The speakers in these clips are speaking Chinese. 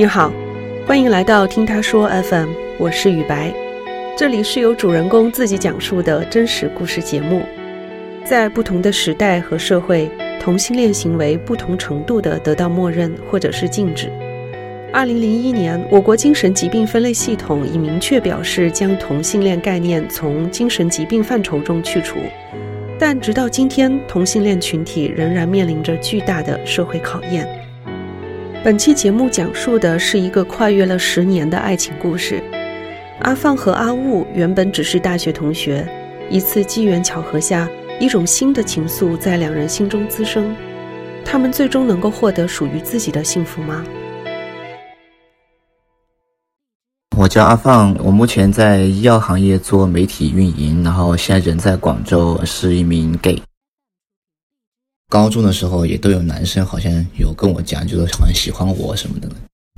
你好，欢迎来到听他说 FM，我是雨白，这里是由主人公自己讲述的真实故事节目。在不同的时代和社会，同性恋行为不同程度的得到默认或者是禁止。二零零一年，我国精神疾病分类系统已明确表示将同性恋概念从精神疾病范畴中去除，但直到今天，同性恋群体仍然面临着巨大的社会考验。本期节目讲述的是一个跨越了十年的爱情故事。阿放和阿雾原本只是大学同学，一次机缘巧合下，一种新的情愫在两人心中滋生。他们最终能够获得属于自己的幸福吗？我叫阿放，我目前在医药行业做媒体运营，然后现在人在广州，是一名 gay。高中的时候也都有男生好像有跟我讲，就是好像喜欢我什么的。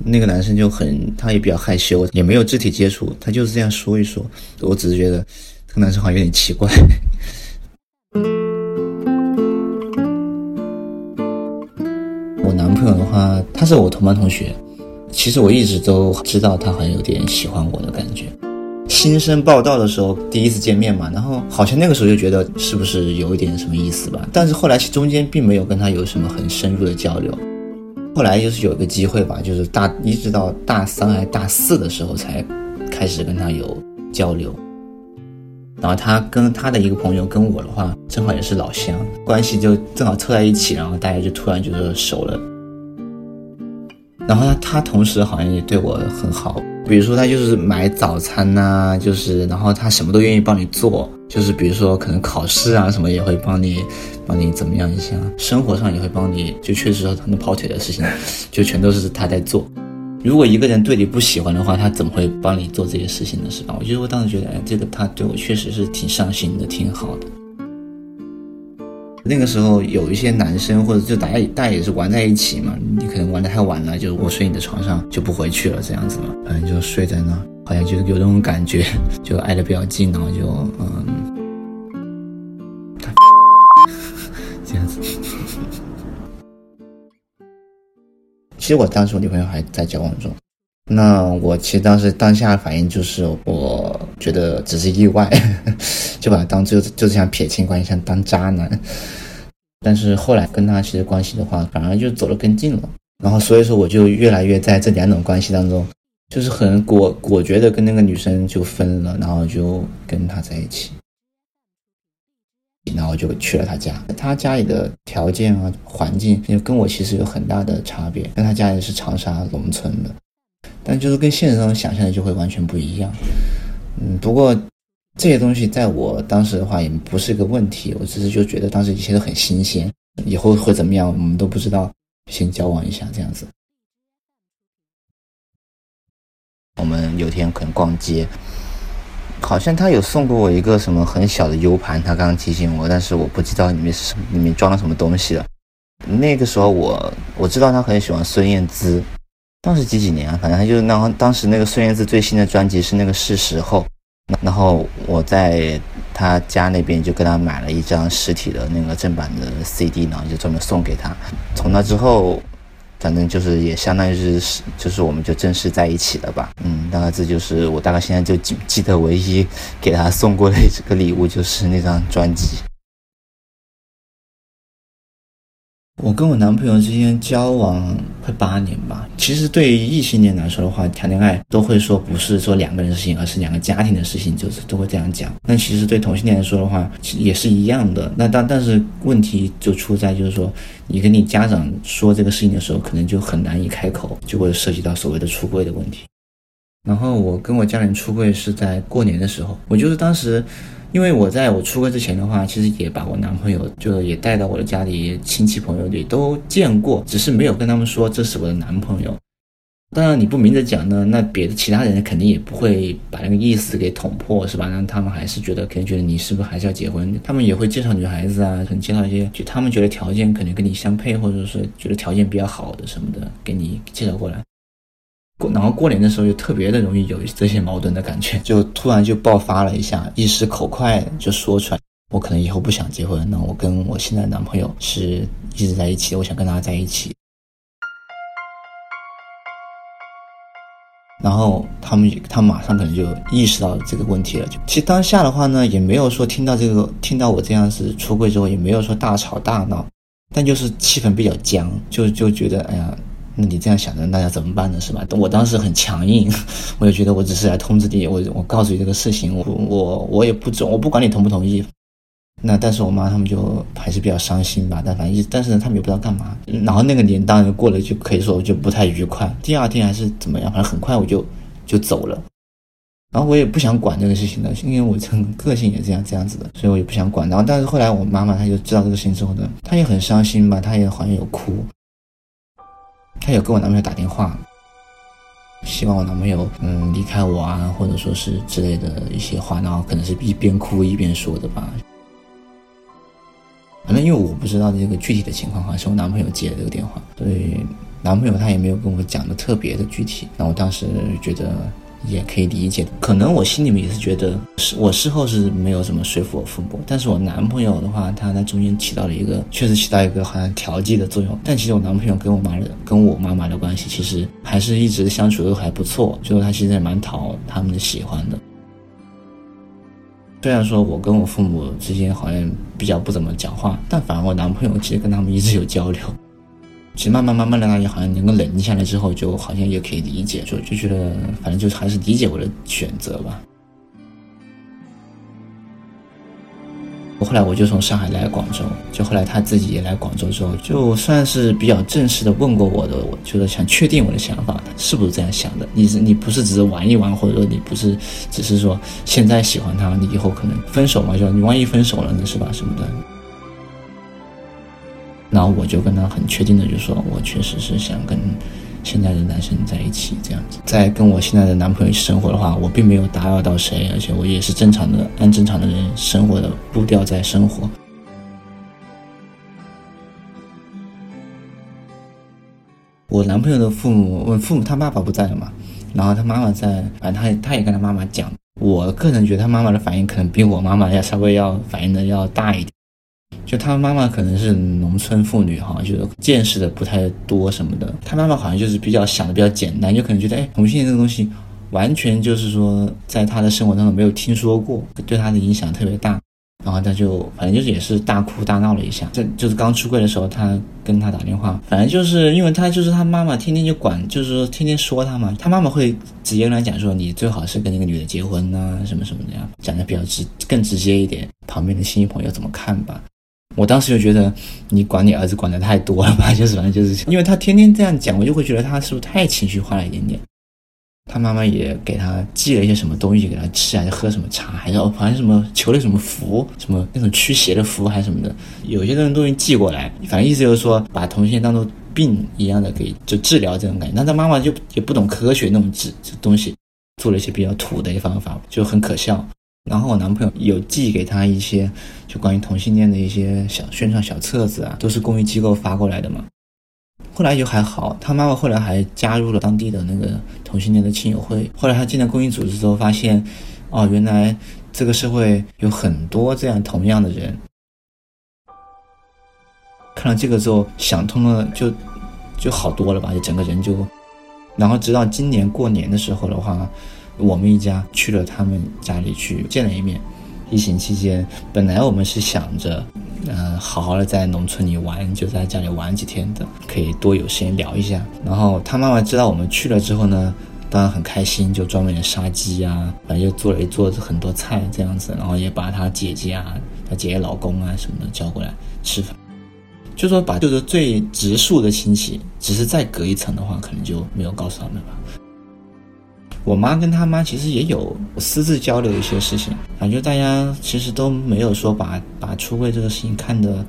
那个男生就很，他也比较害羞，也没有肢体接触，他就是这样说一说。我只是觉得这个男生好像有点奇怪。我男朋友的话，他是我同班同学，其实我一直都知道他好像有点喜欢我的感觉。新生报道的时候，第一次见面嘛，然后好像那个时候就觉得是不是有一点什么意思吧？但是后来中间并没有跟他有什么很深入的交流。后来就是有一个机会吧，就是大一直到大三还大四的时候才开始跟他有交流。然后他跟他的一个朋友跟我的话，正好也是老乡，关系就正好凑在一起，然后大家就突然就是熟了。然后呢，他同时好像也对我很好。比如说他就是买早餐呐，就是然后他什么都愿意帮你做，就是比如说可能考试啊什么也会帮你，帮你怎么样一下，生活上也会帮你，就确实很多跑腿的事情，就全都是他在做。如果一个人对你不喜欢的话，他怎么会帮你做这些事情呢？是吧？我觉得我当时觉得，哎，这个他对我确实是挺上心的，挺好的。那个时候有一些男生或者就大家大家也是玩在一起嘛，你可能玩的太晚了，就我睡你的床上就不回去了这样子嘛，反正，就睡在那，好像就是有那种感觉，就挨得比较近，然后就嗯，这样子。其实我当时我女朋友还在交往中，那我其实当时当下反应就是我觉得只是意外。就把他当就就像撇清关系，像当渣男。但是后来跟他其实关系的话，反而就走得更近了。然后所以说我就越来越在这两种关系当中，就是很果果决的跟那个女生就分了，然后就跟他在一起。然后就去了他家，他家里的条件啊环境，就跟我其实有很大的差别。跟他家里是长沙农村的，但就是跟现实中想象的就会完全不一样。嗯，不过。这些东西在我当时的话也不是个问题，我只是就觉得当时一切都很新鲜，以后会怎么样我们都不知道，先交往一下这样子。我们有天可能逛街，好像他有送过我一个什么很小的 U 盘，他刚刚提醒我，但是我不知道里面是里面装了什么东西了。那个时候我我知道他很喜欢孙燕姿，当时几几年啊？反正他就是那当时那个孙燕姿最新的专辑是那个是时候。然后我在他家那边就跟他买了一张实体的那个正版的 CD，然后就这么送给他。从那之后，反正就是也相当于是，就是我们就正式在一起了吧。嗯，大概这就是我大概现在就记记得唯一给他送过的这个礼物，就是那张专辑。我跟我男朋友之间交往快八年吧。其实对于异性恋来说的话，谈恋爱都会说不是说两个人的事情，而是两个家庭的事情，就是都会这样讲。但其实对同性恋来说的话，其也是一样的。那但但是问题就出在就是说，你跟你家长说这个事情的时候，可能就很难以开口，就会涉及到所谓的出柜的问题。然后我跟我家人出柜是在过年的时候，我就是当时。因为我在我出柜之前的话，其实也把我男朋友就也带到我的家里，亲戚朋友里都见过，只是没有跟他们说这是我的男朋友。当然你不明着讲呢，那别的其他人肯定也不会把那个意思给捅破，是吧？那他们还是觉得肯定觉得你是不是还是要结婚？他们也会介绍女孩子啊，可能介绍一些就他们觉得条件可能跟你相配，或者是觉得条件比较好的什么的，给你介绍过来。然后过年的时候又特别的容易有这些矛盾的感觉，就突然就爆发了一下，一时口快就说出来，我可能以后不想结婚，那我跟我现在男朋友是一直在一起，我想跟他在一起。然后他们他马上可能就意识到这个问题了。就其实当下的话呢，也没有说听到这个听到我这样子出柜之后，也没有说大吵大闹，但就是气氛比较僵，就就觉得哎呀。那你这样想着，那要怎么办呢？是吧？我当时很强硬，我就觉得我只是来通知你，我我告诉你这个事情，我我我也不走，我不管你同不同意。那但是我妈他们就还是比较伤心吧，但反正一但是呢，他们也不知道干嘛。然后那个年当然过了，就可以说就不太愉快。第二天还是怎么样，反正很快我就就走了。然后我也不想管这个事情的，因为我这个性也这样这样子的，所以我也不想管。然后但是后来我妈妈她就知道这个事情之后呢，她也很伤心吧，她也好像有哭。她有跟我男朋友打电话，希望我男朋友嗯离开我啊，或者说是之类的一些话，然后可能是一边哭一边说的吧。反正因为我不知道这个具体的情况哈，是我男朋友接的这个电话，所以男朋友他也没有跟我讲的特别的具体。那我当时觉得。也可以理解，可能我心里面也是觉得，是我事后是没有怎么说服我父母，但是我男朋友的话，他在中间起到了一个，确实起到一个好像调剂的作用。但其实我男朋友跟我妈的，跟我妈妈的关系，其实还是一直相处都还不错，就是他其实也蛮讨他们的喜欢的。虽然说我跟我父母之间好像比较不怎么讲话，但反而我男朋友其实跟他们一直有交流。其实慢慢慢慢的，大家好像能够冷静下来之后，就好像也可以理解，就就觉得反正就还是理解我的选择吧。我后来我就从上海来广州，就后来他自己也来广州之后，就算是比较正式的问过我的，我就是想确定我的想法，是不是这样想的？你是你不是只是玩一玩，或者说你不是只是说现在喜欢他，你以后可能分手嘛？就你万一分手了呢，是吧？什么的？然后我就跟他很确定的就说，我确实是想跟现在的男生在一起，这样子。在跟我现在的男朋友一起生活的话，我并没有打扰到谁，而且我也是正常的按正常的人生活的步调在生活。我男朋友的父母，问父母他爸爸不在了嘛，然后他妈妈在，反正他他也跟他妈妈讲。我个人觉得他妈妈的反应可能比我妈妈要稍微要反应的要大一点。就他妈妈可能是农村妇女哈，就是见识的不太多什么的。他妈妈好像就是比较想的比较简单，就可能觉得哎，同性恋这个东西完全就是说在他的生活当中没有听说过，对他的影响特别大。然后他就反正就是也是大哭大闹了一下。这就是刚出柜的时候，他跟他打电话，反正就是因为他就是他妈妈天天就管，就是说天天说他嘛。他妈妈会直接跟他讲说，你最好是跟那个女的结婚呐，什么什么的呀，讲的比较直更直接一点。旁边的亲戚朋友怎么看吧？我当时就觉得你管你儿子管的太多了吧，就是反正就是因为他天天这样讲，我就会觉得他是不是太情绪化了一点点。他妈妈也给他寄了一些什么东西给他吃，还是喝什么茶，还是哦，反正什么求了什么符，什么那种驱邪的符还是什么的，有些东西寄过来，反正意思就是说把同性恋当做病一样的给就治疗这种感觉。那他妈妈就也不懂科学那种治这东西，做了一些比较土的一些方法，就很可笑。然后我男朋友有寄给他一些就关于同性恋的一些小宣传小册子啊，都是公益机构发过来的嘛。后来就还好，他妈妈后来还加入了当地的那个同性恋的亲友会。后来他进了公益组织之后，发现，哦，原来这个社会有很多这样同样的人。看了这个之后，想通了，就就好多了吧，就整个人就，然后直到今年过年的时候的话。我们一家去了他们家里去见了一面。疫情期间，本来我们是想着，嗯，好好的在农村里玩，就在家里玩几天的，可以多有时间聊一下。然后他妈妈知道我们去了之后呢，当然很开心，就专门杀鸡啊，反正就做了一桌子很多菜这样子，然后也把他姐姐啊、他姐姐老公啊什么的叫过来吃饭。就说把就是最直属的亲戚，只是再隔一层的话，可能就没有告诉他们吧。我妈跟他妈其实也有私自交流一些事情，反正就大家其实都没有说把把出柜这个事情看的，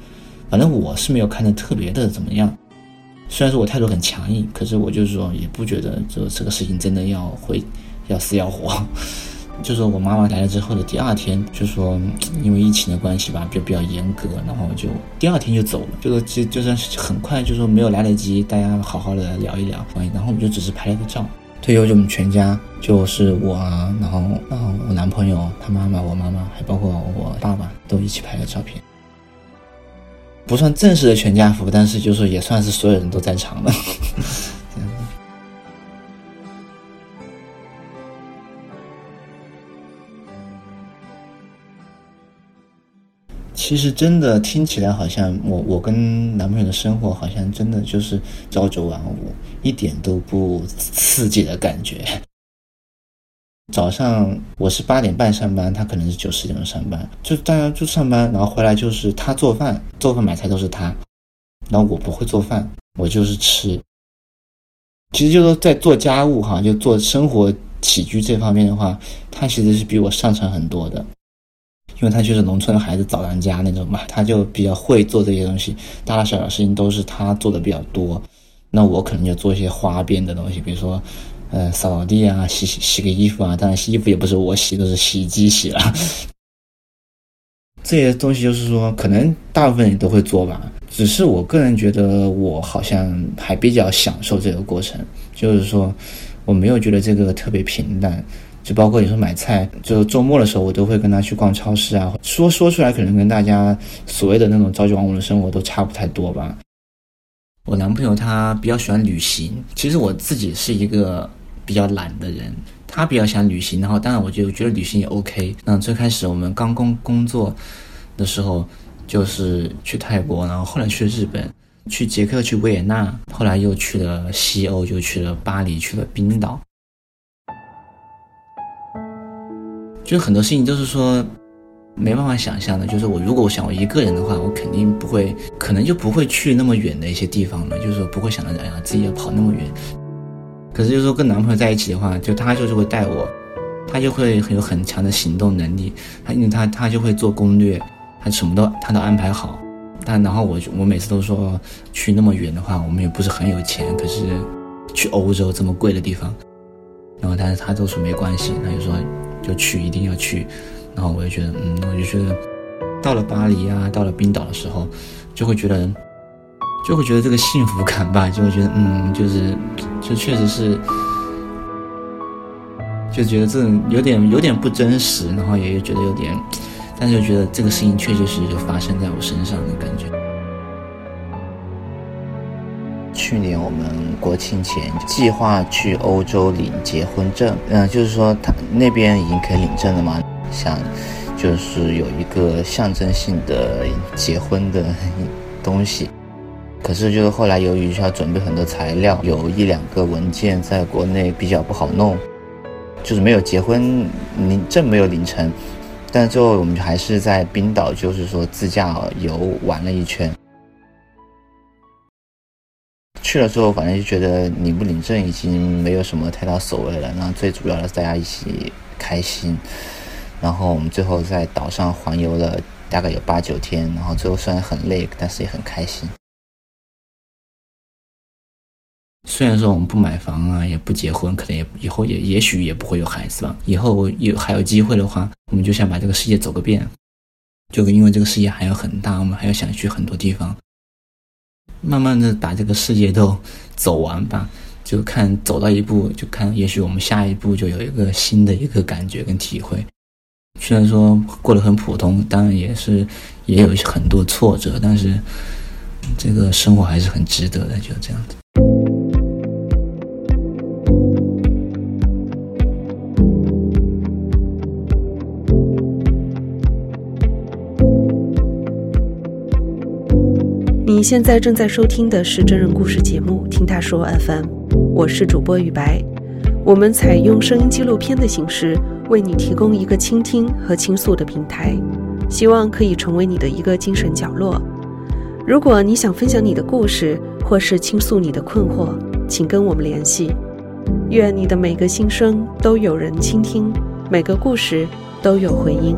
反正我是没有看的特别的怎么样。虽然说我态度很强硬，可是我就是说也不觉得这这个事情真的要会要死要活。就说我妈妈来了之后的第二天，就说因为疫情的关系吧，就比较严格，然后就第二天就走了，就是就就是很快，就说没有来得及大家好好的聊一聊，然后我们就只是拍了个照。退休就我们全家，就是我啊，然后然后我男朋友他妈妈，我妈妈，还包括我爸爸，都一起拍了照片。不算正式的全家福，但是就是也算是所有人都在场了。其实真的听起来好像我我跟男朋友的生活好像真的就是朝九晚五，一点都不刺激的感觉。早上我是八点半上班，他可能是九十点钟上班，就大家就上班，然后回来就是他做饭，做饭买菜都是他，然后我不会做饭，我就是吃。其实就是说在做家务哈，就做生活起居这方面的话，他其实是比我上乘很多的。因为他就是农村的孩子，早当家那种嘛，他就比较会做这些东西，大大小小事情都是他做的比较多。那我可能就做一些花边的东西，比如说，呃，扫扫地啊，洗洗洗个衣服啊。当然洗衣服也不是我洗，都是洗衣机洗了。这些东西就是说，可能大部分人都会做吧。只是我个人觉得，我好像还比较享受这个过程，就是说，我没有觉得这个特别平淡。就包括有时候买菜，就周末的时候，我都会跟他去逛超市啊。说说出来，可能跟大家所谓的那种朝九晚五的生活都差不太多吧。我男朋友他比较喜欢旅行，其实我自己是一个比较懒的人，他比较喜欢旅行。然后，当然，我就觉得旅行也 OK。那最开始我们刚工工作的时候，就是去泰国，然后后来去日本，去捷克，去维也纳，后来又去了西欧，就去了巴黎，去了冰岛。就很多事情都是说没办法想象的。就是我如果我想我一个人的话，我肯定不会，可能就不会去那么远的一些地方了。就是说不会想到哎呀自己要跑那么远。可是就是说跟男朋友在一起的话，就他就是会带我，他就会很有很强的行动能力。他因为他他就会做攻略，他什么都他都安排好。但然后我我每次都说去那么远的话，我们也不是很有钱。可是去欧洲这么贵的地方，然后但是他都说没关系，他就说。就去，一定要去，然后我就觉得，嗯，我就觉得，到了巴黎啊，到了冰岛的时候，就会觉得，就会觉得这个幸福感吧，就会觉得，嗯，就是，就确实是，就觉得这种有点有点不真实，然后也觉得有点，但是又觉得这个事情确确实实就发生在我身上的感觉。去年我们国庆前计划去欧洲领结婚证，嗯，就是说他那边已经可以领证了嘛，想就是有一个象征性的结婚的东西。可是就是后来由于需要准备很多材料，有一两个文件在国内比较不好弄，就是没有结婚领证没有领成，但最后我们还是在冰岛，就是说自驾游玩了一圈。去了之后，反正就觉得领不领证已经没有什么太大所谓了。然后最主要的是大家一起开心。然后我们最后在岛上环游了大概有八九天。然后最后虽然很累，但是也很开心。虽然说我们不买房啊，也不结婚，可能也以后也也许也不会有孩子吧。以后有还有机会的话，我们就想把这个世界走个遍。就因为这个世界还有很大，我们还要想去很多地方。慢慢的把这个世界都走完吧，就看走到一步，就看也许我们下一步就有一个新的一个感觉跟体会。虽然说过得很普通，当然也是也有很多挫折，但是这个生活还是很值得的，就这样子。现在正在收听的是真人故事节目《听他说 FM》，我是主播雨白。我们采用声音纪录片的形式，为你提供一个倾听和倾诉的平台，希望可以成为你的一个精神角落。如果你想分享你的故事，或是倾诉你的困惑，请跟我们联系。愿你的每个心声都有人倾听，每个故事都有回音。